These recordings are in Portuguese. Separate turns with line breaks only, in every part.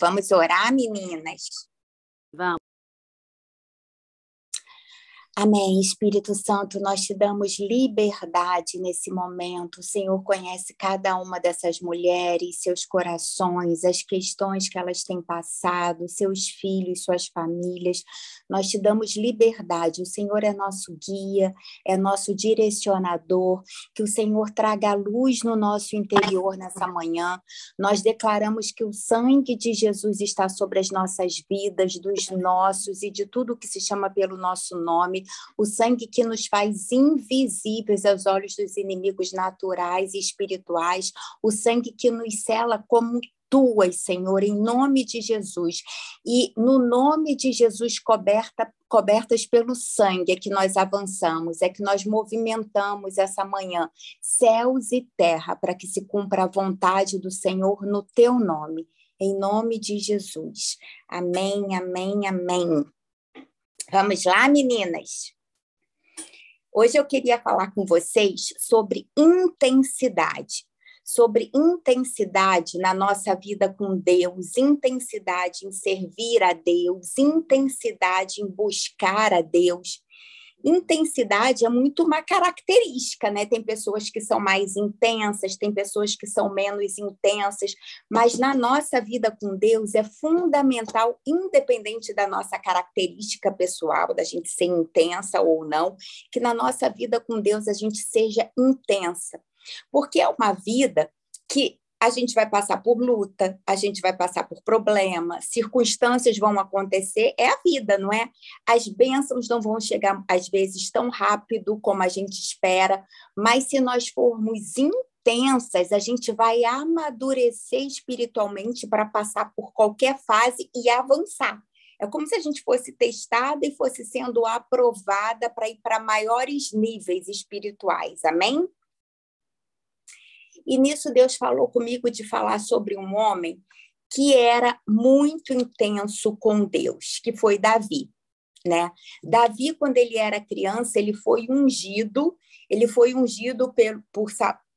Vamos orar, meninas?
Vamos.
Amém. Espírito Santo, nós te damos liberdade nesse momento. O Senhor conhece cada uma dessas mulheres, seus corações, as questões que elas têm passado, seus filhos, suas famílias. Nós te damos liberdade. O Senhor é nosso guia, é nosso direcionador. Que o Senhor traga luz no nosso interior nessa manhã. Nós declaramos que o sangue de Jesus está sobre as nossas vidas, dos nossos e de tudo que se chama pelo nosso nome o sangue que nos faz invisíveis aos olhos dos inimigos naturais e espirituais, o sangue que nos cela como tuas, Senhor, em nome de Jesus. E no nome de Jesus, coberta, cobertas pelo sangue, é que nós avançamos, é que nós movimentamos essa manhã, céus e terra, para que se cumpra a vontade do Senhor no teu nome. Em nome de Jesus. Amém, amém, amém. Vamos lá, meninas? Hoje eu queria falar com vocês sobre intensidade, sobre intensidade na nossa vida com Deus, intensidade em servir a Deus, intensidade em buscar a Deus intensidade é muito uma característica, né? Tem pessoas que são mais intensas, tem pessoas que são menos intensas, mas na nossa vida com Deus é fundamental, independente da nossa característica pessoal, da gente ser intensa ou não, que na nossa vida com Deus a gente seja intensa. Porque é uma vida que a gente vai passar por luta, a gente vai passar por problema, circunstâncias vão acontecer, é a vida, não é? As bênçãos não vão chegar, às vezes, tão rápido como a gente espera, mas se nós formos intensas, a gente vai amadurecer espiritualmente para passar por qualquer fase e avançar. É como se a gente fosse testada e fosse sendo aprovada para ir para maiores níveis espirituais. Amém? E nisso Deus falou comigo de falar sobre um homem que era muito intenso com Deus, que foi Davi. Né? Davi, quando ele era criança, ele foi ungido, ele foi ungido por, por,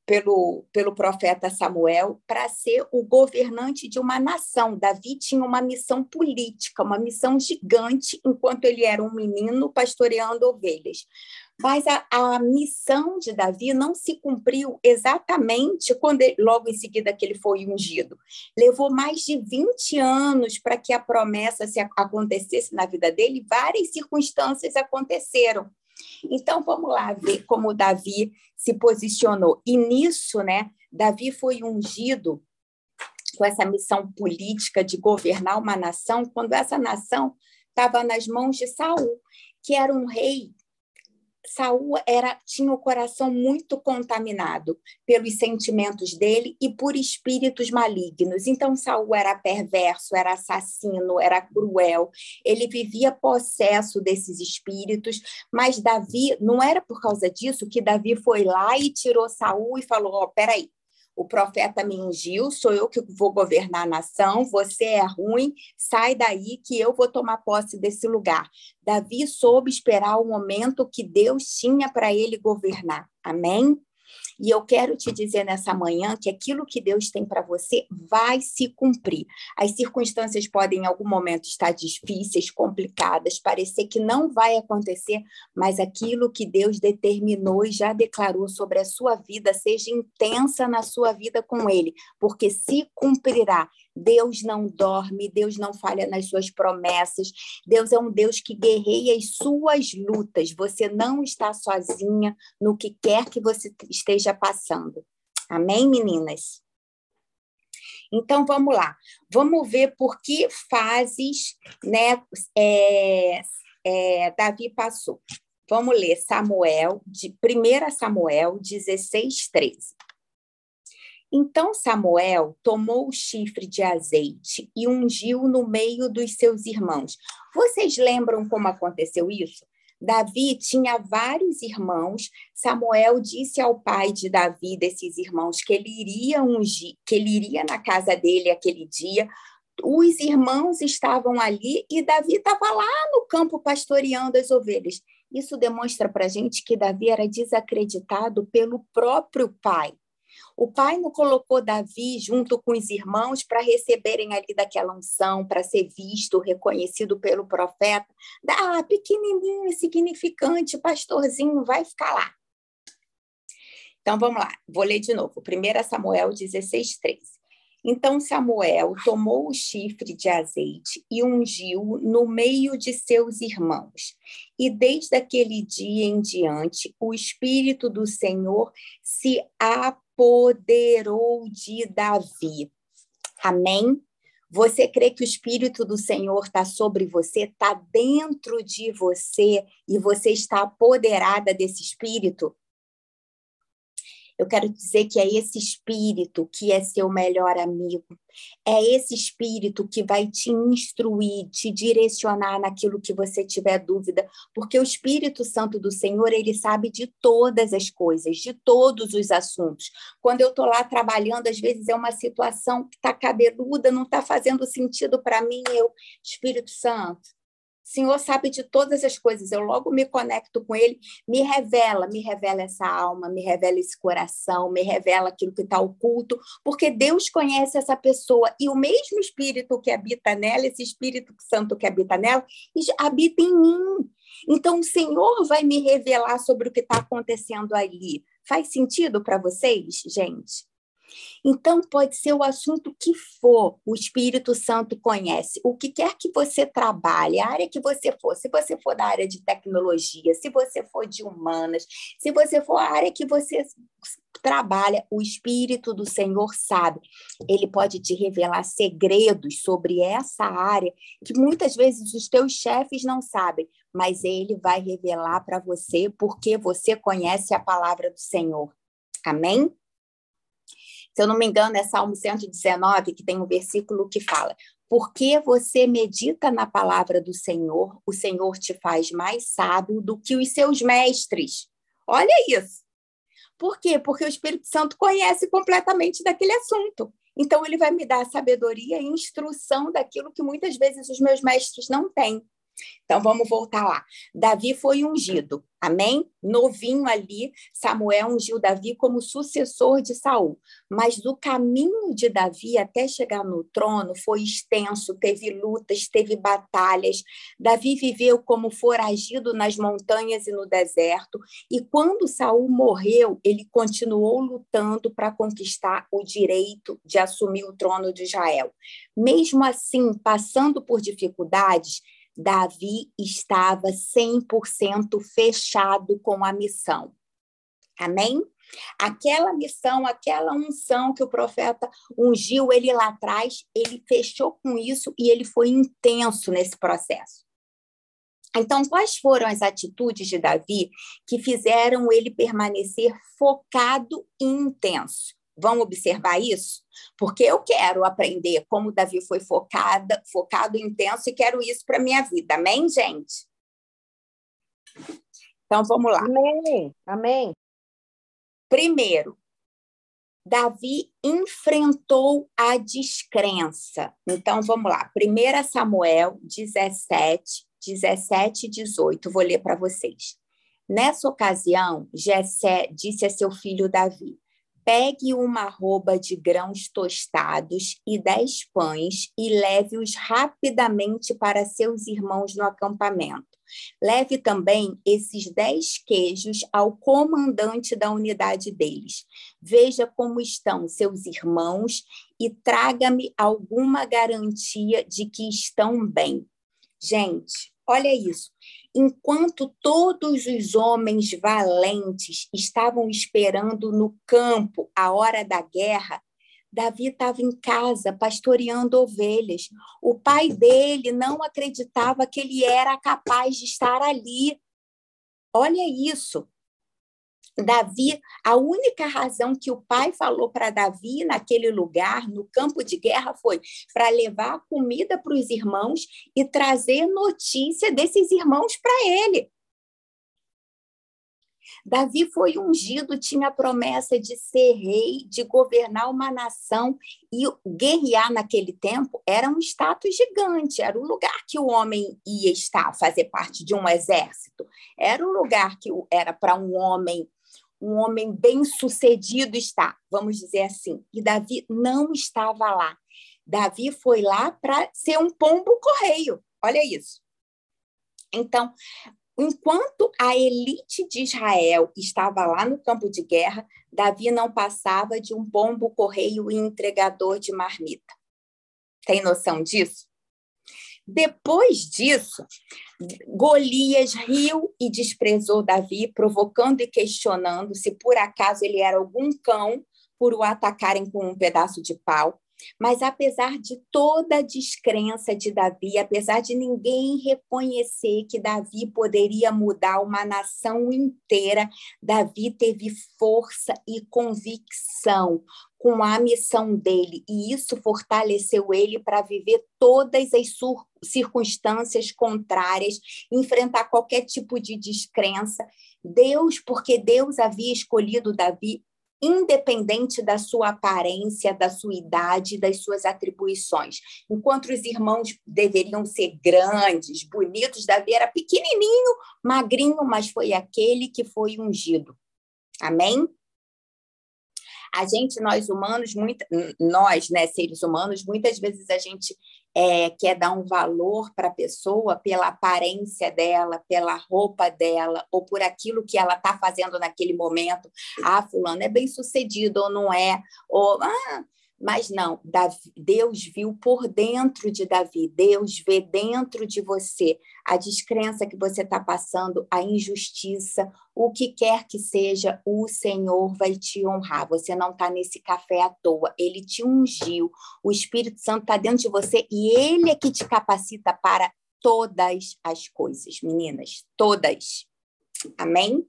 pelo, pelo profeta Samuel para ser o governante de uma nação. Davi tinha uma missão política, uma missão gigante, enquanto ele era um menino pastoreando ovelhas. Mas a, a missão de Davi não se cumpriu exatamente quando ele, logo em seguida que ele foi ungido. Levou mais de 20 anos para que a promessa se acontecesse na vida dele, várias circunstâncias aconteceram. Então, vamos lá ver como Davi se posicionou. E nisso, né, Davi foi ungido com essa missão política de governar uma nação, quando essa nação estava nas mãos de Saul, que era um rei Saul era tinha o coração muito contaminado pelos sentimentos dele e por espíritos malignos. Então Saul era perverso, era assassino, era cruel. Ele vivia possesso desses espíritos, mas Davi não era por causa disso que Davi foi lá e tirou Saul e falou: "Ó, oh, peraí, o profeta me ungiu, sou eu que vou governar a nação, você é ruim, sai daí que eu vou tomar posse desse lugar. Davi soube esperar o momento que Deus tinha para ele governar. Amém? E eu quero te dizer nessa manhã que aquilo que Deus tem para você vai se cumprir. As circunstâncias podem em algum momento estar difíceis, complicadas, parecer que não vai acontecer, mas aquilo que Deus determinou e já declarou sobre a sua vida, seja intensa na sua vida com Ele, porque se cumprirá. Deus não dorme, Deus não falha nas suas promessas. Deus é um Deus que guerreia as suas lutas. Você não está sozinha no que quer que você esteja passando. Amém, meninas? Então vamos lá, vamos ver por que fases né, é, é, Davi passou. Vamos ler Samuel, de 1 Samuel 16, 13. Então Samuel tomou o chifre de azeite e ungiu no meio dos seus irmãos. Vocês lembram como aconteceu isso? Davi tinha vários irmãos. Samuel disse ao pai de Davi, desses irmãos, que ele iria ungir, que ele iria na casa dele aquele dia. Os irmãos estavam ali e Davi estava lá no campo pastoreando as ovelhas. Isso demonstra para a gente que Davi era desacreditado pelo próprio pai. O pai não colocou Davi junto com os irmãos para receberem ali daquela unção, para ser visto, reconhecido pelo profeta. Ah, pequenininho, insignificante, pastorzinho, vai ficar lá. Então vamos lá, vou ler de novo. 1 Samuel 16, 13. Então Samuel tomou o chifre de azeite e ungiu no meio de seus irmãos. E desde aquele dia em diante, o Espírito do Senhor se apoderou de Davi. Amém? Você crê que o Espírito do Senhor está sobre você, está dentro de você e você está apoderada desse Espírito? Eu quero dizer que é esse espírito que é seu melhor amigo. É esse espírito que vai te instruir, te direcionar naquilo que você tiver dúvida, porque o Espírito Santo do Senhor, ele sabe de todas as coisas, de todos os assuntos. Quando eu estou lá trabalhando, às vezes é uma situação que está cabeluda, não está fazendo sentido para mim, eu, Espírito Santo, Senhor sabe de todas as coisas. Eu logo me conecto com Ele, me revela, me revela essa alma, me revela esse coração, me revela aquilo que está oculto, porque Deus conhece essa pessoa e o mesmo Espírito que habita nela, esse Espírito Santo que habita nela, habita em mim. Então, o Senhor vai me revelar sobre o que está acontecendo ali. Faz sentido para vocês, gente? Então, pode ser o assunto que for, o Espírito Santo conhece. O que quer que você trabalhe, a área que você for, se você for da área de tecnologia, se você for de humanas, se você for a área que você trabalha, o Espírito do Senhor sabe. Ele pode te revelar segredos sobre essa área que muitas vezes os teus chefes não sabem, mas ele vai revelar para você porque você conhece a palavra do Senhor. Amém? Se eu não me engano, é Salmo 119, que tem um versículo que fala: Porque você medita na palavra do Senhor, o Senhor te faz mais sábio do que os seus mestres. Olha isso. Por quê? Porque o Espírito Santo conhece completamente daquele assunto. Então, ele vai me dar sabedoria e instrução daquilo que muitas vezes os meus mestres não têm. Então vamos voltar lá. Davi foi ungido, amém? Novinho ali, Samuel ungiu Davi como sucessor de Saul. Mas o caminho de Davi até chegar no trono foi extenso, teve lutas, teve batalhas. Davi viveu como foragido nas montanhas e no deserto, e quando Saul morreu, ele continuou lutando para conquistar o direito de assumir o trono de Israel. Mesmo assim, passando por dificuldades, Davi estava 100% fechado com a missão. Amém? Aquela missão, aquela unção que o profeta ungiu ele lá atrás, ele fechou com isso e ele foi intenso nesse processo. Então, quais foram as atitudes de Davi que fizeram ele permanecer focado e intenso? Vão observar isso? Porque eu quero aprender como Davi foi focada, focado intenso e quero isso para minha vida. Amém, gente? Então vamos lá.
Amém. Amém.
Primeiro, Davi enfrentou a descrença. Então vamos lá. 1 Samuel 17, 17 e 18. Vou ler para vocês. Nessa ocasião, Jessé disse a seu filho Davi: Pegue uma arroba de grãos tostados e dez pães e leve-os rapidamente para seus irmãos no acampamento. Leve também esses dez queijos ao comandante da unidade deles. Veja como estão seus irmãos e traga-me alguma garantia de que estão bem. Gente, olha isso enquanto todos os homens valentes estavam esperando no campo a hora da guerra, Davi estava em casa pastoreando ovelhas. O pai dele não acreditava que ele era capaz de estar ali. Olha isso. Davi, a única razão que o pai falou para Davi naquele lugar, no campo de guerra, foi para levar comida para os irmãos e trazer notícia desses irmãos para ele. Davi foi ungido, tinha a promessa de ser rei, de governar uma nação, e guerrear naquele tempo era um status gigante, era o lugar que o homem ia estar, fazer parte de um exército, era o lugar que era para um homem um homem bem-sucedido está, vamos dizer assim. E Davi não estava lá. Davi foi lá para ser um pombo correio. Olha isso. Então, enquanto a elite de Israel estava lá no campo de guerra, Davi não passava de um pombo correio e entregador de marmita. Tem noção disso? Depois disso, Golias riu e desprezou Davi, provocando e questionando se por acaso ele era algum cão por o atacarem com um pedaço de pau. Mas apesar de toda a descrença de Davi, apesar de ninguém reconhecer que Davi poderia mudar uma nação inteira, Davi teve força e convicção com a missão dele, e isso fortaleceu ele para viver todas as circunstâncias contrárias, enfrentar qualquer tipo de descrença. Deus, porque Deus havia escolhido Davi independente da sua aparência, da sua idade, das suas atribuições. Enquanto os irmãos deveriam ser grandes, bonitos, Davi era pequenininho, magrinho, mas foi aquele que foi ungido. Amém? A gente, nós humanos, muito, nós, né, seres humanos, muitas vezes a gente é, quer dar um valor para a pessoa pela aparência dela, pela roupa dela, ou por aquilo que ela está fazendo naquele momento. Ah, fulano é bem sucedido ou não é, ou ah, mas não, Deus viu por dentro de Davi, Deus vê dentro de você a descrença que você está passando, a injustiça, o que quer que seja, o Senhor vai te honrar. Você não está nesse café à toa, ele te ungiu, o Espírito Santo está dentro de você e ele é que te capacita para todas as coisas, meninas, todas. Amém?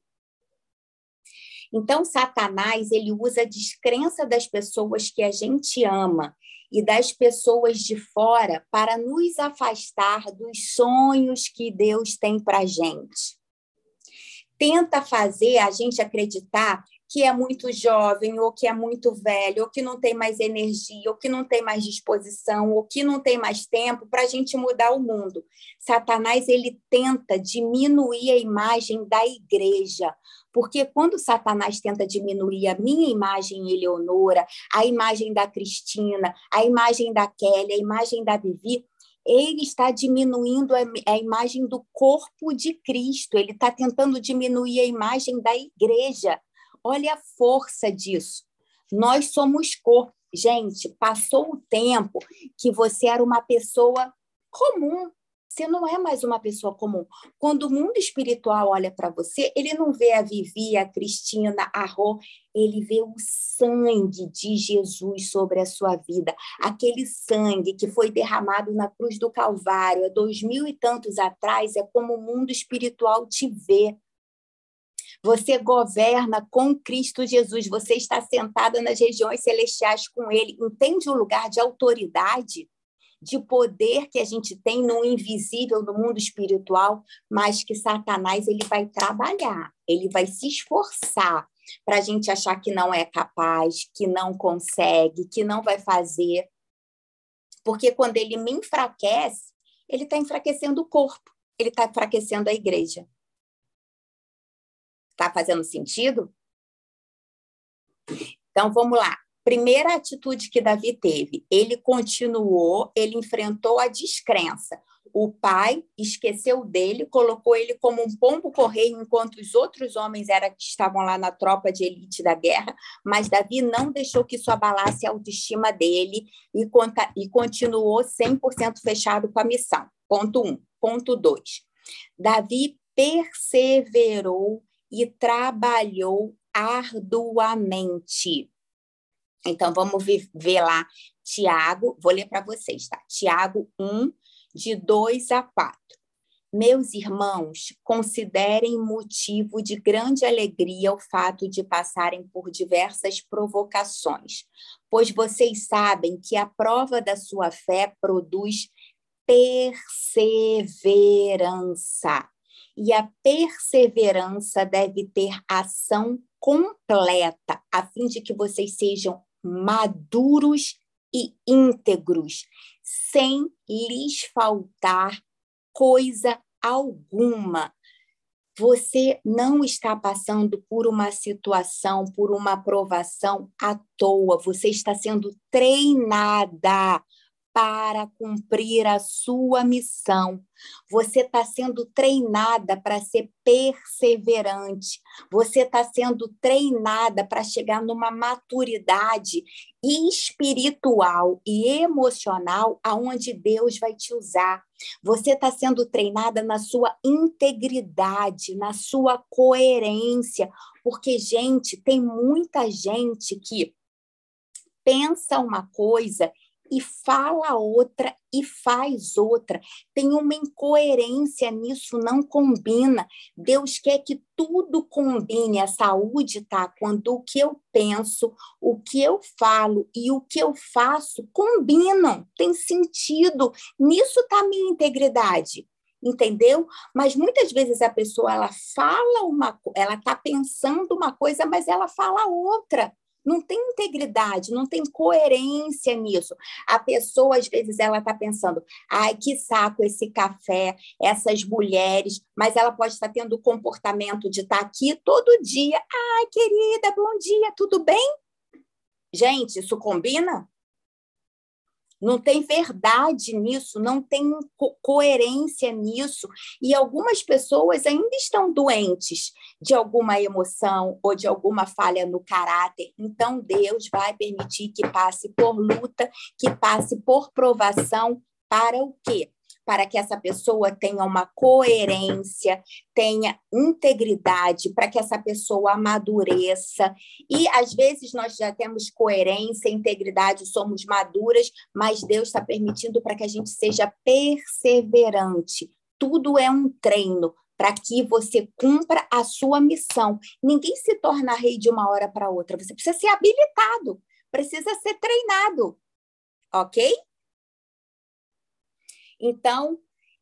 Então, Satanás, ele usa a descrença das pessoas que a gente ama e das pessoas de fora para nos afastar dos sonhos que Deus tem para gente. Tenta fazer a gente acreditar que é muito jovem, ou que é muito velho, ou que não tem mais energia, ou que não tem mais disposição, ou que não tem mais tempo para a gente mudar o mundo. Satanás ele tenta diminuir a imagem da igreja, porque quando Satanás tenta diminuir a minha imagem, Eleonora, a imagem da Cristina, a imagem da Kelly, a imagem da Vivi, ele está diminuindo a, imagem do corpo de Cristo, ele está tentando diminuir a imagem da igreja. Olha a força disso. Nós somos corpo. Gente, passou o tempo que você era uma pessoa comum. Você não é mais uma pessoa comum. Quando o mundo espiritual olha para você, ele não vê a Vivi, a Cristina, a Rô, ele vê o sangue de Jesus sobre a sua vida. Aquele sangue que foi derramado na cruz do Calvário há dois mil e tantos atrás, é como o mundo espiritual te vê. Você governa com Cristo Jesus, você está sentada nas regiões celestiais com Ele. Entende o lugar de autoridade, de poder que a gente tem no invisível, no mundo espiritual, mas que Satanás ele vai trabalhar, ele vai se esforçar para a gente achar que não é capaz, que não consegue, que não vai fazer. Porque quando ele me enfraquece, ele está enfraquecendo o corpo, ele está enfraquecendo a igreja. Fazendo sentido? Então, vamos lá. Primeira atitude que Davi teve, ele continuou, ele enfrentou a descrença. O pai esqueceu dele, colocou ele como um pombo correio, enquanto os outros homens era, estavam lá na tropa de elite da guerra, mas Davi não deixou que isso abalasse a autoestima dele e, conta, e continuou 100% fechado com a missão. Ponto 1. Um. Ponto 2. Davi perseverou e trabalhou arduamente. Então, vamos ver, lá, Tiago, vou ler para vocês, tá? Tiago 1, de 2 a 4. Meus irmãos, considerem motivo de grande alegria o fato de passarem por diversas provocações, pois vocês sabem que a prova da sua fé produz perseverança e a perseverança deve ter ação completa, a fim de que vocês sejam maduros e íntegros, sem lhes faltar coisa alguma. Você não está passando por uma situação, por uma aprovação à toa. Você está sendo treinada para cumprir a sua missão. Você está sendo treinada para ser perseverante. Você está sendo treinada para chegar numa maturidade espiritual e emocional aonde Deus vai te usar. Você está sendo treinada na sua integridade, na sua coerência, porque gente, tem muita gente que pensa uma coisa e fala outra e faz outra. Tem uma incoerência nisso, não combina. Deus quer que tudo combine. A saúde tá quando o que eu penso, o que eu falo e o que eu faço combinam, tem sentido. Nisso está a minha integridade entendeu? Mas muitas vezes a pessoa ela fala uma, ela está pensando uma coisa, mas ela fala outra não tem integridade, não tem coerência nisso. A pessoa, às vezes, ela está pensando, ai, que saco esse café, essas mulheres, mas ela pode estar tendo o comportamento de estar aqui todo dia. Ai, querida, bom dia, tudo bem? Gente, isso combina? Não tem verdade nisso, não tem co coerência nisso. E algumas pessoas ainda estão doentes de alguma emoção ou de alguma falha no caráter. Então, Deus vai permitir que passe por luta, que passe por provação para o quê? Para que essa pessoa tenha uma coerência, tenha integridade, para que essa pessoa amadureça. E às vezes nós já temos coerência, integridade, somos maduras, mas Deus está permitindo para que a gente seja perseverante. Tudo é um treino para que você cumpra a sua missão. Ninguém se torna rei de uma hora para outra. Você precisa ser habilitado, precisa ser treinado. Ok? Então,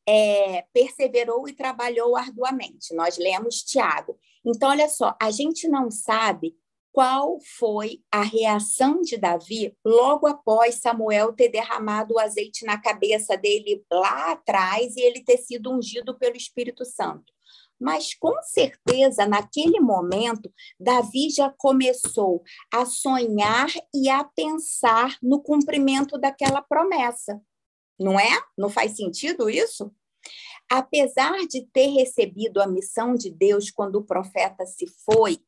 é, perseverou e trabalhou arduamente. Nós lemos Tiago. Então, olha só, a gente não sabe qual foi a reação de Davi logo após Samuel ter derramado o azeite na cabeça dele lá atrás e ele ter sido ungido pelo Espírito Santo. Mas com certeza, naquele momento, Davi já começou a sonhar e a pensar no cumprimento daquela promessa. Não é? Não faz sentido isso? Apesar de ter recebido a missão de Deus quando o profeta se foi,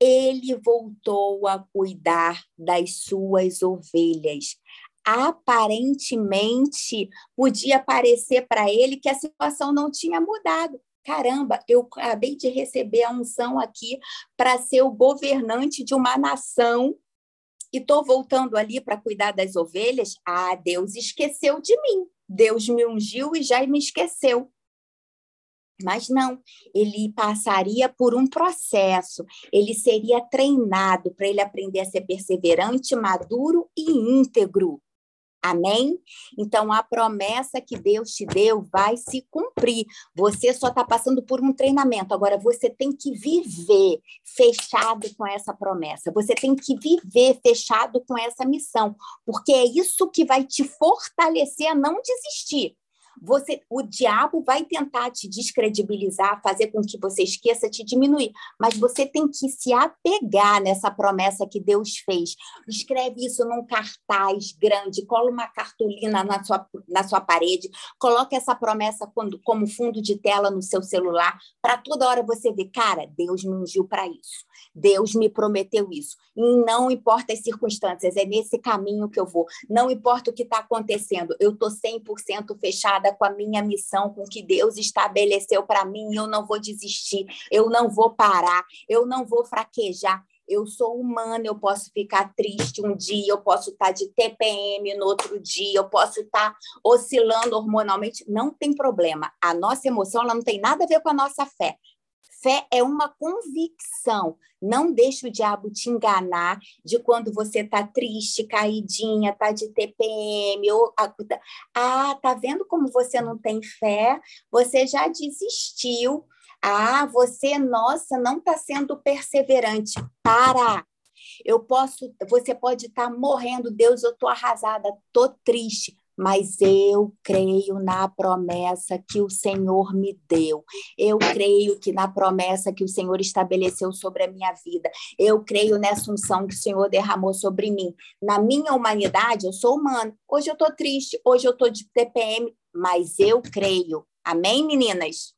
ele voltou a cuidar das suas ovelhas. Aparentemente, podia parecer para ele que a situação não tinha mudado. Caramba, eu acabei de receber a unção aqui para ser o governante de uma nação e estou voltando ali para cuidar das ovelhas, ah, Deus esqueceu de mim. Deus me ungiu e já me esqueceu. Mas não, ele passaria por um processo, ele seria treinado para ele aprender a ser perseverante, maduro e íntegro. Amém? Então, a promessa que Deus te deu vai se cumprir. Você só está passando por um treinamento. Agora, você tem que viver fechado com essa promessa. Você tem que viver fechado com essa missão, porque é isso que vai te fortalecer a não desistir você, o diabo vai tentar te descredibilizar, fazer com que você esqueça, te diminuir, mas você tem que se apegar nessa promessa que Deus fez. Escreve isso num cartaz grande, cola uma cartolina na sua, na sua parede, coloque essa promessa quando, como fundo de tela no seu celular, para toda hora você ver, cara, Deus me ungiu para isso. Deus me prometeu isso. E não importa as circunstâncias, é nesse caminho que eu vou. Não importa o que está acontecendo, eu estou 100% fechada com a minha missão, com o que Deus estabeleceu para mim. Eu não vou desistir, eu não vou parar, eu não vou fraquejar. Eu sou humana, eu posso ficar triste um dia, eu posso estar tá de TPM no outro dia, eu posso estar tá oscilando hormonalmente, não tem problema. A nossa emoção ela não tem nada a ver com a nossa fé. Fé é uma convicção. Não deixe o diabo te enganar de quando você tá triste, caidinha, tá de TPM, ou ah, tá vendo como você não tem fé? Você já desistiu. Ah, você, nossa, não está sendo perseverante. Para. Eu posso, você pode estar tá morrendo, Deus, eu tô arrasada, tô triste. Mas eu creio na promessa que o Senhor me deu. Eu creio que na promessa que o Senhor estabeleceu sobre a minha vida. Eu creio nessa unção que o Senhor derramou sobre mim. Na minha humanidade, eu sou humana. Hoje eu estou triste, hoje eu estou de TPM, mas eu creio. Amém, meninas?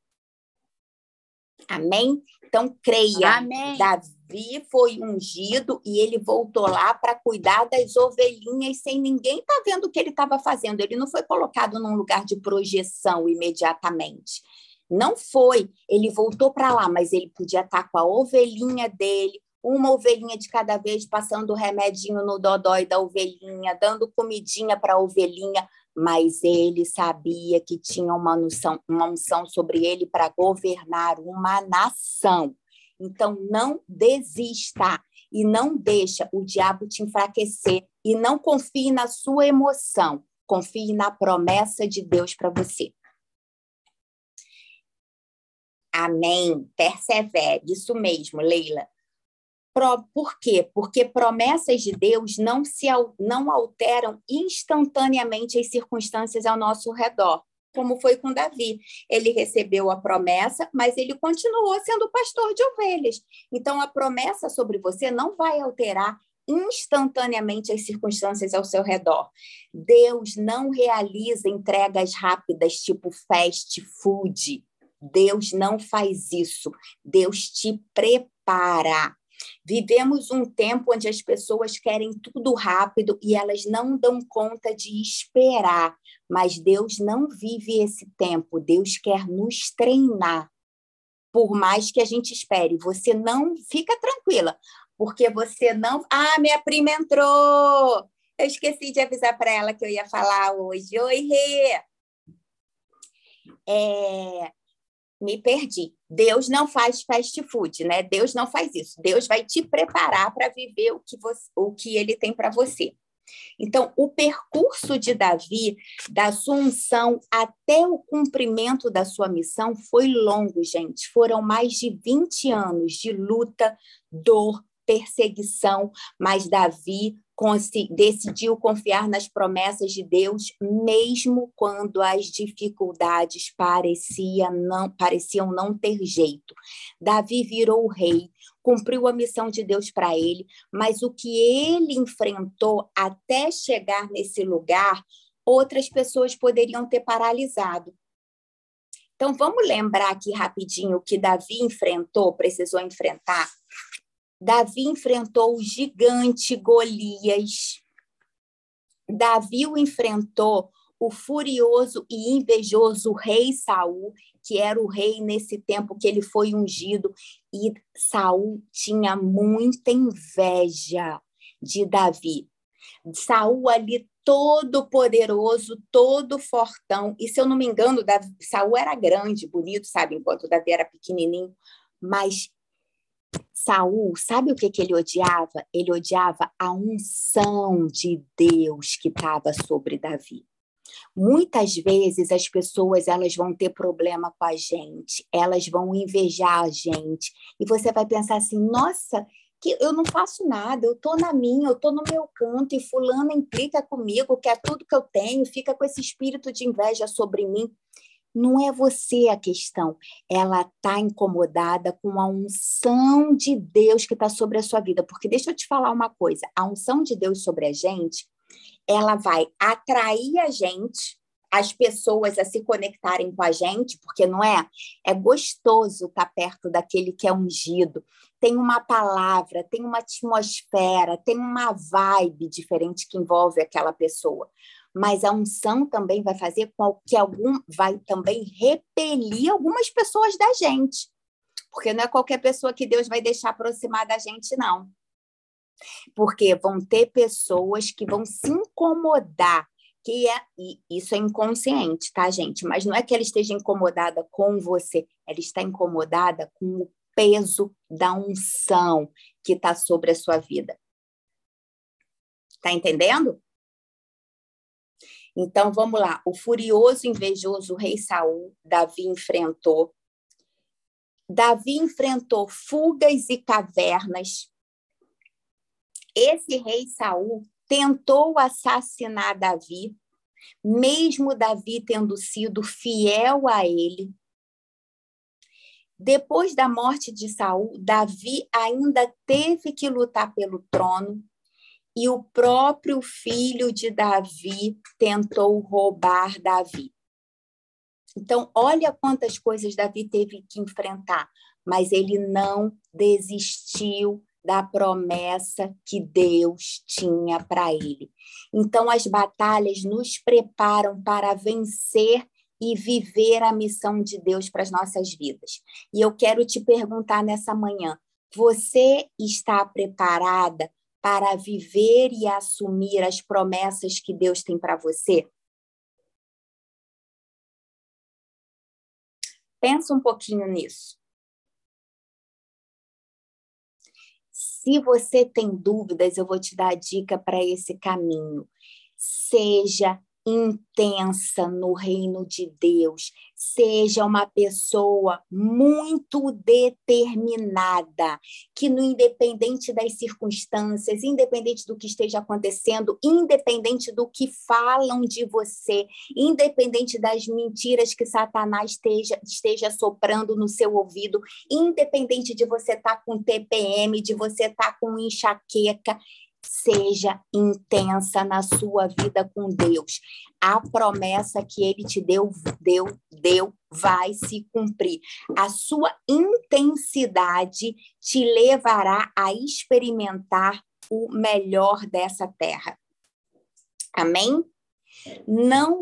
Amém? Então, creia.
Amém.
Davi foi ungido e ele voltou lá para cuidar das ovelhinhas sem ninguém estar tá vendo o que ele estava fazendo. Ele não foi colocado num lugar de projeção imediatamente. Não foi. Ele voltou para lá, mas ele podia estar tá com a ovelhinha dele, uma ovelhinha de cada vez, passando o remedinho no dodói da ovelhinha, dando comidinha para a ovelhinha, mas ele sabia que tinha uma unção, uma unção sobre ele para governar uma nação. Então, não desista e não deixa o diabo te enfraquecer e não confie na sua emoção, confie na promessa de Deus para você. Amém. Persevere. Isso mesmo, Leila. Por quê? Porque promessas de Deus não se não alteram instantaneamente as circunstâncias ao nosso redor, como foi com Davi. Ele recebeu a promessa, mas ele continuou sendo pastor de ovelhas. Então a promessa sobre você não vai alterar instantaneamente as circunstâncias ao seu redor. Deus não realiza entregas rápidas tipo fast food. Deus não faz isso. Deus te prepara. Vivemos um tempo onde as pessoas querem tudo rápido e elas não dão conta de esperar, mas Deus não vive esse tempo, Deus quer nos treinar. Por mais que a gente espere, você não fica tranquila, porque você não. Ah, minha prima entrou! Eu esqueci de avisar para ela que eu ia falar hoje. Oi, Rê! É, me perdi. Deus não faz fast food, né? Deus não faz isso. Deus vai te preparar para viver o que, você, o que ele tem para você. Então, o percurso de Davi, da sua unção até o cumprimento da sua missão, foi longo, gente. Foram mais de 20 anos de luta, dor, perseguição, mas Davi decidiu confiar nas promessas de Deus, mesmo quando as dificuldades parecia não, pareciam não ter jeito. Davi virou rei, cumpriu a missão de Deus para ele, mas o que ele enfrentou até chegar nesse lugar, outras pessoas poderiam ter paralisado. Então, vamos lembrar aqui rapidinho o que Davi enfrentou, precisou enfrentar Davi enfrentou o gigante Golias. Davi o enfrentou o furioso e invejoso rei Saul, que era o rei nesse tempo que ele foi ungido, e Saul tinha muita inveja de Davi. Saul ali todo poderoso, todo fortão. E se eu não me engano, Davi, Saul era grande, bonito, sabe, enquanto Davi era pequenininho, mas Saul, sabe o que, que ele odiava? Ele odiava a unção de Deus que estava sobre Davi. Muitas vezes as pessoas elas vão ter problema com a gente, elas vão invejar a gente, e você vai pensar assim: nossa, que eu não faço nada, eu estou na minha, eu estou no meu canto, e fulano implica comigo, quer tudo que eu tenho, fica com esse espírito de inveja sobre mim. Não é você a questão, ela está incomodada com a unção de Deus que está sobre a sua vida. Porque deixa eu te falar uma coisa: a unção de Deus sobre a gente, ela vai atrair a gente, as pessoas a se conectarem com a gente, porque não é? É gostoso estar tá perto daquele que é ungido. Tem uma palavra, tem uma atmosfera, tem uma vibe diferente que envolve aquela pessoa mas a unção também vai fazer com que algum vai também repelir algumas pessoas da gente. Porque não é qualquer pessoa que Deus vai deixar aproximar da gente, não. Porque vão ter pessoas que vão se incomodar, que é, isso é inconsciente, tá, gente? Mas não é que ela esteja incomodada com você, ela está incomodada com o peso da unção que está sobre a sua vida. Tá entendendo? Então vamos lá, o furioso invejoso rei Saul, Davi enfrentou. Davi enfrentou fugas e cavernas. Esse rei Saul tentou assassinar Davi, mesmo Davi tendo sido fiel a ele. Depois da morte de Saul, Davi ainda teve que lutar pelo trono e o próprio filho de Davi tentou roubar Davi. Então, olha quantas coisas Davi teve que enfrentar, mas ele não desistiu da promessa que Deus tinha para ele. Então, as batalhas nos preparam para vencer e viver a missão de Deus para as nossas vidas. E eu quero te perguntar nessa manhã: você está preparada para viver e assumir as promessas que Deus tem para você? Pensa um pouquinho nisso. Se você tem dúvidas, eu vou te dar a dica para esse caminho. Seja intensa no reino de Deus, seja uma pessoa muito determinada, que no independente das circunstâncias, independente do que esteja acontecendo, independente do que falam de você, independente das mentiras que Satanás esteja, esteja soprando no seu ouvido, independente de você estar tá com TPM, de você estar tá com enxaqueca, seja intensa na sua vida com Deus. A promessa que ele te deu, deu, deu, vai se cumprir. A sua intensidade te levará a experimentar o melhor dessa terra. Amém? Não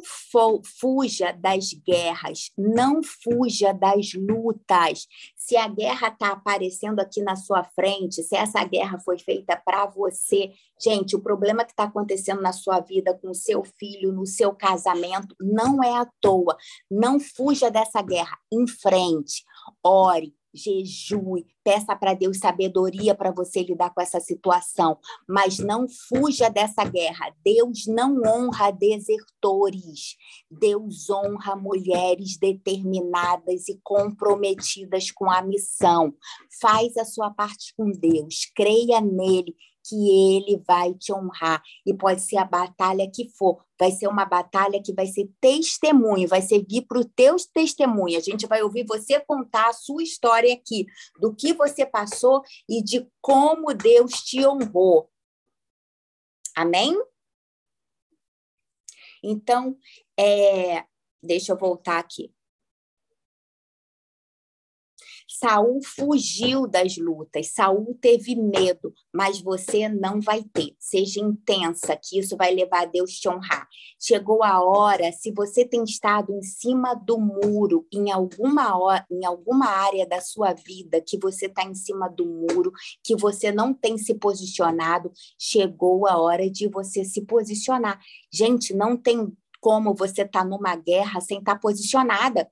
fuja das guerras, não fuja das lutas. Se a guerra está aparecendo aqui na sua frente, se essa guerra foi feita para você, gente, o problema que está acontecendo na sua vida com o seu filho, no seu casamento, não é à toa. Não fuja dessa guerra, enfrente, ore, jejue, peça para Deus sabedoria para você lidar com essa situação, mas não fuja dessa guerra. Deus não honra desertores. Deus honra mulheres determinadas e comprometidas com a missão. Faz a sua parte com Deus, creia nele que ele vai te honrar. E pode ser a batalha que for, vai ser uma batalha que vai ser testemunho, vai servir para o teu testemunho. A gente vai ouvir você contar a sua história aqui, do que você passou e de como Deus te honrou. Amém? Então, é, deixa eu voltar aqui. Saul fugiu das lutas, Saul teve medo, mas você não vai ter. Seja intensa, que isso vai levar a Deus te honrar. Chegou a hora, se você tem estado em cima do muro, em alguma hora, em alguma área da sua vida que você está em cima do muro, que você não tem se posicionado, chegou a hora de você se posicionar. Gente, não tem como você estar tá numa guerra sem estar tá posicionada.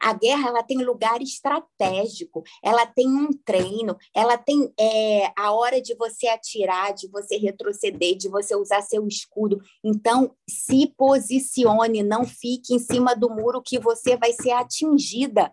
A guerra ela tem lugar estratégico, ela tem um treino, ela tem é, a hora de você atirar, de você retroceder, de você usar seu escudo. Então, se posicione, não fique em cima do muro que você vai ser atingida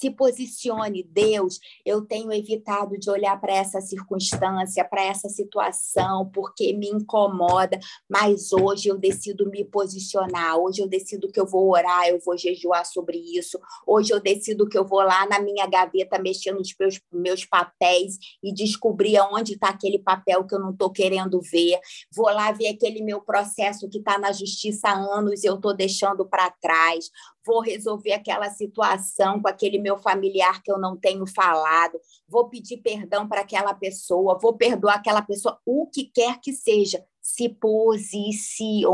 se posicione, Deus, eu tenho evitado de olhar para essa circunstância, para essa situação, porque me incomoda, mas hoje eu decido me posicionar, hoje eu decido que eu vou orar, eu vou jejuar sobre isso, hoje eu decido que eu vou lá na minha gaveta mexer nos meus, meus papéis e descobrir aonde está aquele papel que eu não estou querendo ver, vou lá ver aquele meu processo que está na justiça há anos e eu estou deixando para trás, vou resolver aquela situação com aquele meu familiar que eu não tenho falado, vou pedir perdão para aquela pessoa, vou perdoar aquela pessoa, o que quer que seja. Se posicione.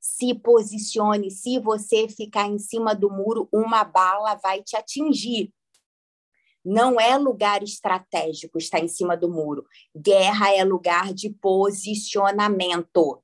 Se posicione. Se você ficar em cima do muro, uma bala vai te atingir. Não é lugar estratégico estar em cima do muro. Guerra é lugar de posicionamento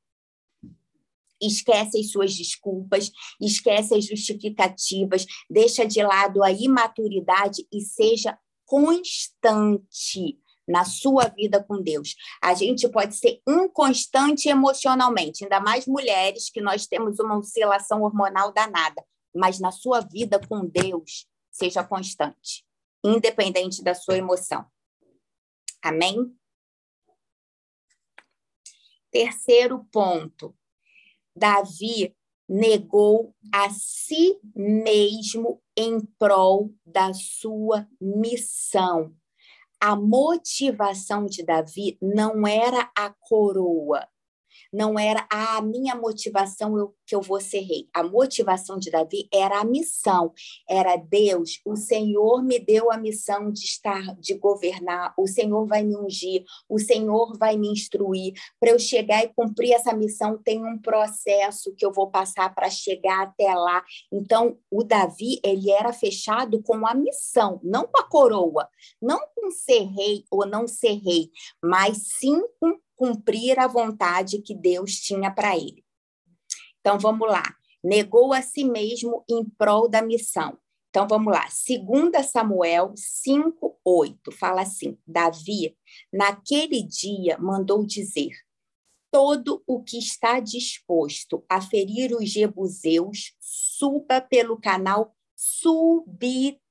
esquece as suas desculpas, esquece as justificativas, deixa de lado a imaturidade e seja constante na sua vida com Deus. A gente pode ser inconstante emocionalmente, ainda mais mulheres que nós temos uma oscilação hormonal danada, mas na sua vida com Deus, seja constante, independente da sua emoção. Amém? Terceiro ponto, Davi negou a si mesmo em prol da sua missão. A motivação de Davi não era a coroa, não era a minha motivação eu, que eu vou ser rei. A motivação de Davi era a missão, era Deus, o Senhor me deu a missão de estar, de governar, o Senhor vai me ungir, o Senhor vai me instruir. Para eu chegar e cumprir essa missão, tem um processo que eu vou passar para chegar até lá. Então, o Davi, ele era fechado com a missão, não com a coroa, não com ser rei ou não ser rei, mas sim com cumprir a vontade que Deus tinha para ele. Então vamos lá. Negou a si mesmo em prol da missão. Então vamos lá. 2 Samuel 5:8 fala assim: Davi, naquele dia mandou dizer: Todo o que está disposto a ferir os jebuseus, suba pelo canal subterrâneo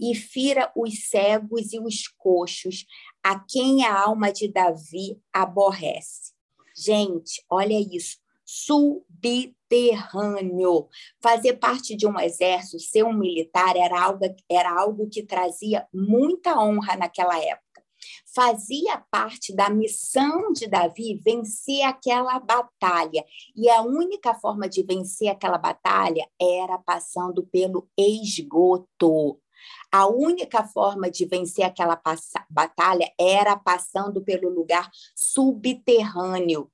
e fira os cegos e os coxos, a quem a alma de Davi aborrece. Gente, olha isso. Subterrâneo. Fazer parte de um exército, ser um militar, era algo, era algo que trazia muita honra naquela época. Fazia parte da missão de Davi vencer aquela batalha. E a única forma de vencer aquela batalha era passando pelo esgoto. A única forma de vencer aquela batalha era passando pelo lugar subterrâneo.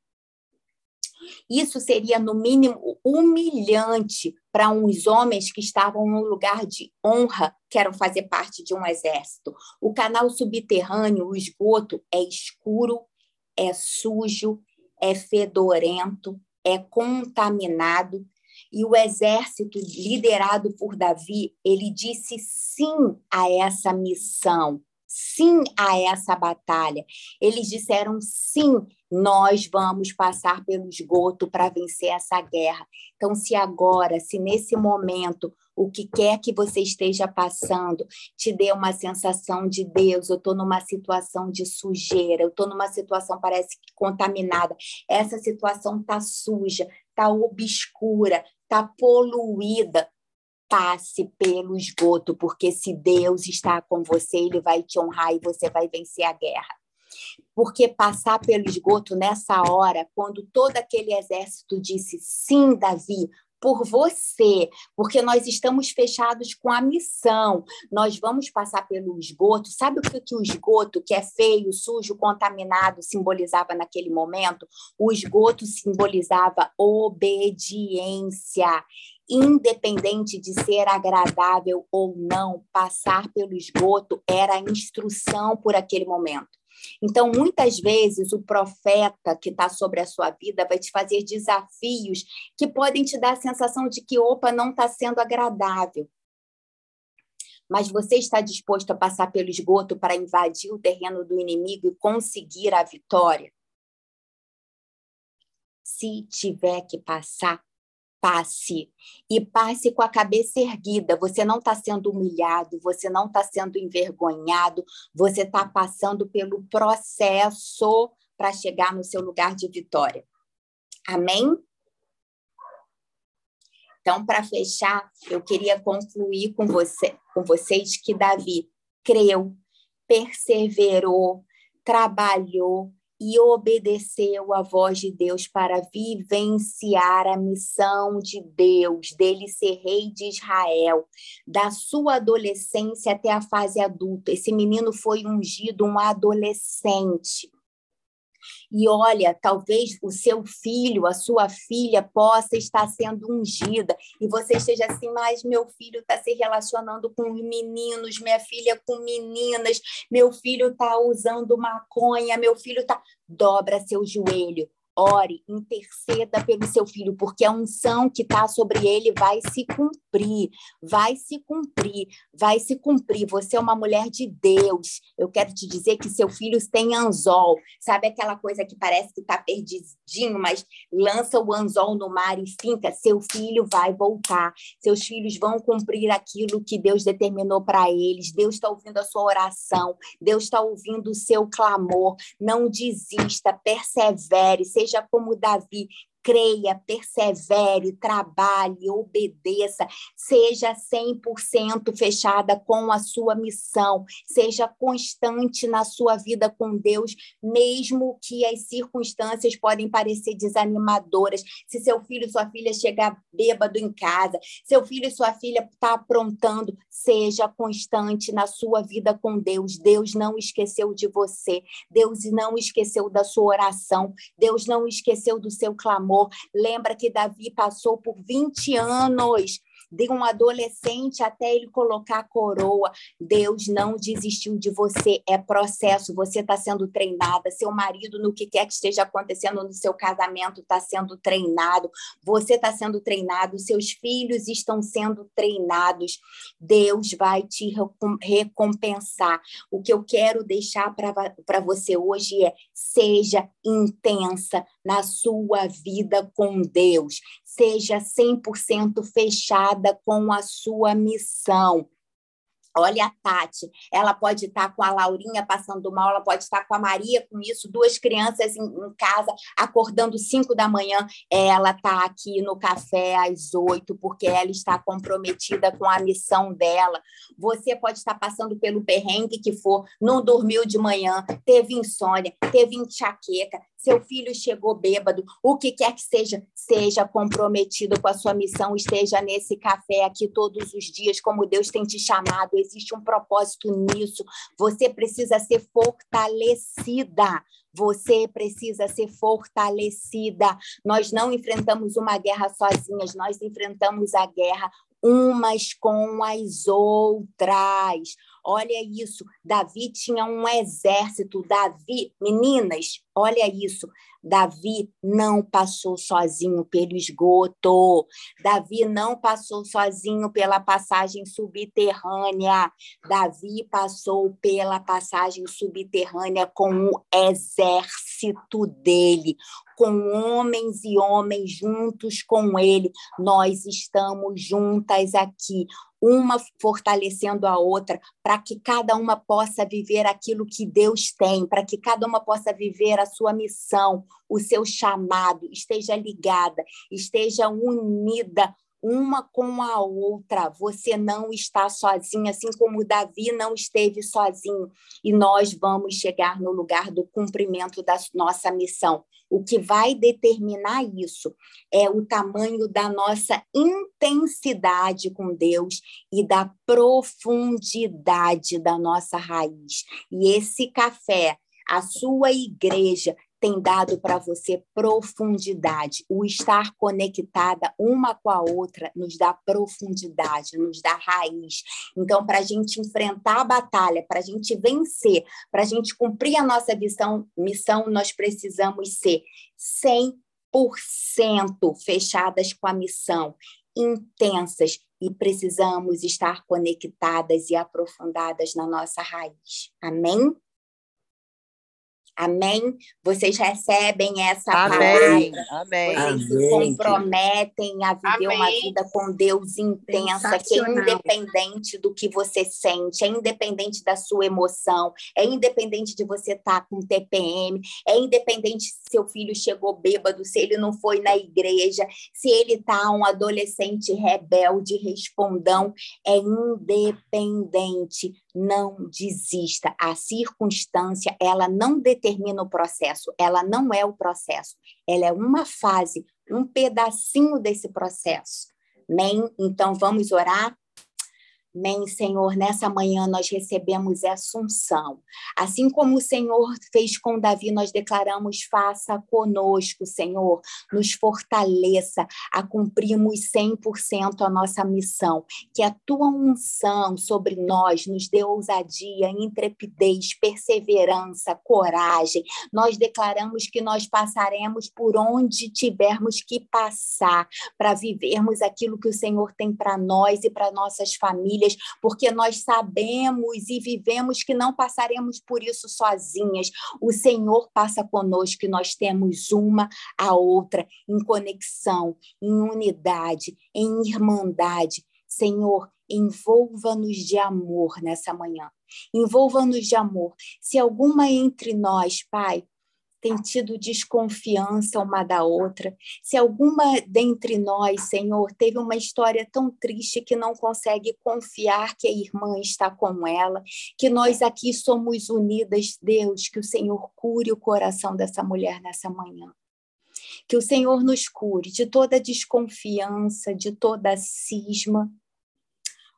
Isso seria, no mínimo, humilhante para uns homens que estavam no lugar de honra, que eram fazer parte de um exército. O canal subterrâneo, o esgoto, é escuro, é sujo, é fedorento, é contaminado e o exército liderado por Davi, ele disse sim a essa missão, sim a essa batalha. Eles disseram sim, nós vamos passar pelo esgoto para vencer essa guerra. Então, se agora, se nesse momento, o que quer que você esteja passando te dê uma sensação de Deus, eu estou numa situação de sujeira, eu estou numa situação parece contaminada, essa situação está suja, está obscura, está poluída, passe pelo esgoto, porque se Deus está com você, ele vai te honrar e você vai vencer a guerra. Porque passar pelo esgoto nessa hora, quando todo aquele exército disse sim, Davi, por você, porque nós estamos fechados com a missão. Nós vamos passar pelo esgoto. Sabe o que, que o esgoto, que é feio, sujo, contaminado, simbolizava naquele momento? O esgoto simbolizava obediência. Independente de ser agradável ou não, passar pelo esgoto era instrução por aquele momento. Então, muitas vezes, o profeta que está sobre a sua vida vai te fazer desafios que podem te dar a sensação de que, opa, não está sendo agradável. Mas você está disposto a passar pelo esgoto para invadir o terreno do inimigo e conseguir a vitória? Se tiver que passar, passe e passe com a cabeça erguida. Você não está sendo humilhado, você não está sendo envergonhado, você está passando pelo processo para chegar no seu lugar de vitória. Amém? Então, para fechar, eu queria concluir com você, com vocês que Davi creu, perseverou, trabalhou, e obedeceu à voz de Deus para vivenciar a missão de Deus, dele ser rei de Israel, da sua adolescência até a fase adulta. Esse menino foi ungido um adolescente. E olha, talvez o seu filho, a sua filha possa estar sendo ungida e você esteja assim, mas meu filho está se relacionando com meninos, minha filha com meninas, meu filho está usando maconha, meu filho está. Dobra seu joelho, ore, interceda pelo seu filho, porque a unção que está sobre ele vai se cumprir, vai se cumprir, vai se cumprir. Você é uma mulher de Deus. Eu quero te dizer que seu filho tem anzol. Sabe aquela coisa que parece que está perdidinho, mas lança o anzol no mar e finca? Seu filho vai voltar. Seus filhos vão cumprir aquilo que Deus determinou para eles. Deus está ouvindo a sua oração. Deus está ouvindo o seu clamor. Não desista, persevere, seja como Davi, creia, persevere, trabalhe, obedeça, seja 100% fechada com a sua missão, seja constante na sua vida com Deus, mesmo que as circunstâncias podem parecer desanimadoras. Se seu filho, sua filha chegar bêbado em casa, seu filho sua filha está aprontando, seja constante na sua vida com Deus. Deus não esqueceu de você, Deus não esqueceu da sua oração, Deus não esqueceu do seu clamor amor. Lembra que Davi passou por 20 anos de um adolescente até ele colocar a coroa. Deus não desistiu de você, é processo, você está sendo treinada, seu marido, no que quer que esteja acontecendo no seu casamento, está sendo treinado, você está sendo treinado, seus filhos estão sendo treinados. Deus vai te recompensar. O que eu quero deixar para você hoje é: seja intensa na sua vida com Deus, seja 100% fechada com a sua missão. Olha a Tati, ela pode estar com a Laurinha passando mal, ela pode estar com a Maria com isso, duas crianças em, em casa, acordando cinco da manhã, ela está aqui no café às oito, porque ela está comprometida com a missão dela. Você pode estar passando pelo perrengue que for, não dormiu de manhã, teve insônia, teve enxaqueca, seu filho chegou bêbado, o que quer que seja, seja comprometido com a sua missão, esteja nesse café aqui todos os dias, como Deus tem te chamado, existe um propósito nisso. Você precisa ser fortalecida. Você precisa ser fortalecida. Nós não enfrentamos uma guerra sozinhas, nós enfrentamos a guerra umas com as outras. Olha isso, Davi tinha um exército. Davi, meninas, olha isso. Davi não passou sozinho pelo esgoto. Davi não passou sozinho pela passagem subterrânea. Davi passou pela passagem subterrânea com o exército dele, com homens e homens juntos com ele. Nós estamos juntas aqui uma fortalecendo a outra, para que cada uma possa viver aquilo que Deus tem, para que cada uma possa viver a sua missão, o seu chamado, esteja ligada, esteja unida uma com a outra. Você não está sozinha, assim como Davi não esteve sozinho. E nós vamos chegar no lugar do cumprimento da nossa missão. O que vai determinar isso é o tamanho da nossa intensidade com Deus e da profundidade da nossa raiz. E esse café, a sua igreja tem dado para você profundidade. O estar conectada uma com a outra nos dá profundidade, nos dá raiz. Então, para a gente enfrentar a batalha, para a gente vencer, para a gente cumprir a nossa missão, missão, nós precisamos ser 100% fechadas com a missão, intensas e precisamos estar conectadas e aprofundadas na nossa raiz. Amém? Amém? Vocês recebem essa
Amém.
palavra.
Amém.
Vocês
Amém.
se comprometem a viver
Amém.
uma vida com Deus intensa, que é independente do que você sente, é independente da sua emoção, é independente de você estar com TPM, é independente se seu filho chegou bêbado, se ele não foi na igreja, se ele está um adolescente rebelde, respondão, é independente não desista. A circunstância, ela não determina o processo, ela não é o processo, ela é uma fase, um pedacinho desse processo. Amém? Então vamos orar. Amém, Senhor. Nessa manhã nós recebemos essa unção. Assim como o Senhor fez com Davi, nós declaramos: faça conosco, Senhor. Nos fortaleça a cumprirmos 100% a nossa missão. Que a tua unção sobre nós nos dê ousadia, intrepidez, perseverança, coragem. Nós declaramos que nós passaremos por onde tivermos que passar para vivermos aquilo que o Senhor tem para nós e para nossas famílias famílias, porque nós sabemos e vivemos que não passaremos por isso sozinhas. O Senhor passa conosco e nós temos uma a outra em conexão, em unidade, em irmandade. Senhor, envolva-nos de amor nessa manhã. Envolva-nos de amor. Se alguma entre nós, Pai, tem tido desconfiança uma da outra, se alguma dentre nós, Senhor, teve uma história tão triste que não consegue confiar que a irmã está com ela, que nós aqui somos unidas, Deus, que o Senhor cure o coração dessa mulher nessa manhã. Que o Senhor nos cure de toda desconfiança, de toda cisma,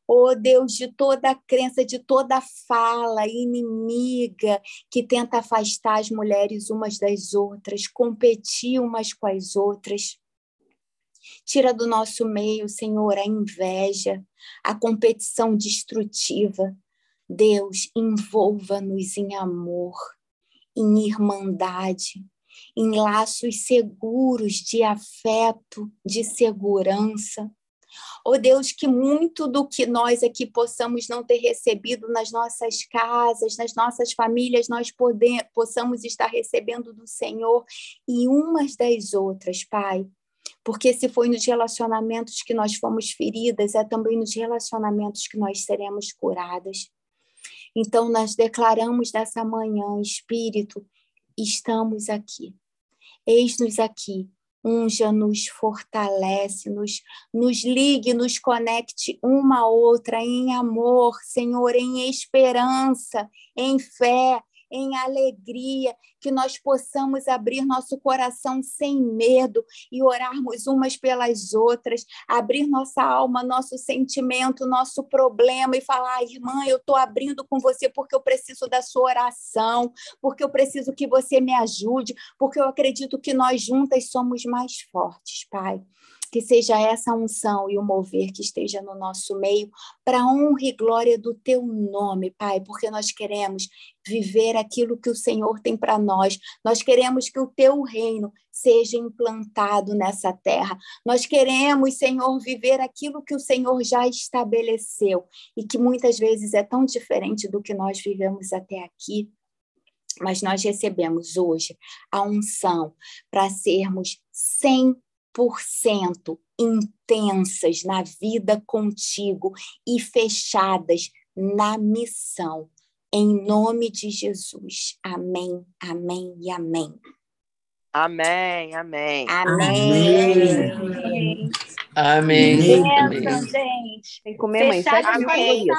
Oh Deus, de toda a crença, de toda a fala inimiga que tenta afastar as mulheres umas das outras, competir umas com as outras. Tira do nosso meio, Senhor, a inveja, a competição destrutiva. Deus, envolva-nos em amor, em irmandade, em laços seguros de afeto, de segurança Oh Deus, que muito do que nós aqui possamos não ter recebido nas nossas casas, nas nossas famílias, nós poder, possamos estar recebendo do Senhor e umas das outras, Pai. Porque se foi nos relacionamentos que nós fomos feridas, é também nos relacionamentos que nós seremos curadas. Então, nós declaramos nessa manhã, Espírito, estamos aqui. Eis-nos aqui unja-nos, fortalece-nos, nos ligue, nos conecte uma a outra em amor, Senhor, em esperança, em fé, em alegria, que nós possamos abrir nosso coração sem medo e orarmos umas pelas outras, abrir nossa alma, nosso sentimento, nosso problema e falar, irmã, eu estou abrindo com você porque eu preciso da sua oração, porque eu preciso que você me ajude, porque eu acredito que nós juntas somos mais fortes, Pai que seja essa unção e o mover que esteja no nosso meio, para honra e glória do teu nome, Pai, porque nós queremos viver aquilo que o Senhor tem para nós. Nós queremos que o teu reino seja implantado nessa terra. Nós queremos, Senhor, viver aquilo que o Senhor já estabeleceu e que muitas vezes é tão diferente do que nós vivemos até aqui mas nós recebemos hoje a unção para sermos 100 100% intensas na vida contigo e fechadas na missão. Em nome de Jesus. Amém, amém e amém.
Amém, amém.
Amém.
Amém. Amém.
Benção, gente.
Tem que comer, mãe. Sete mil calorias.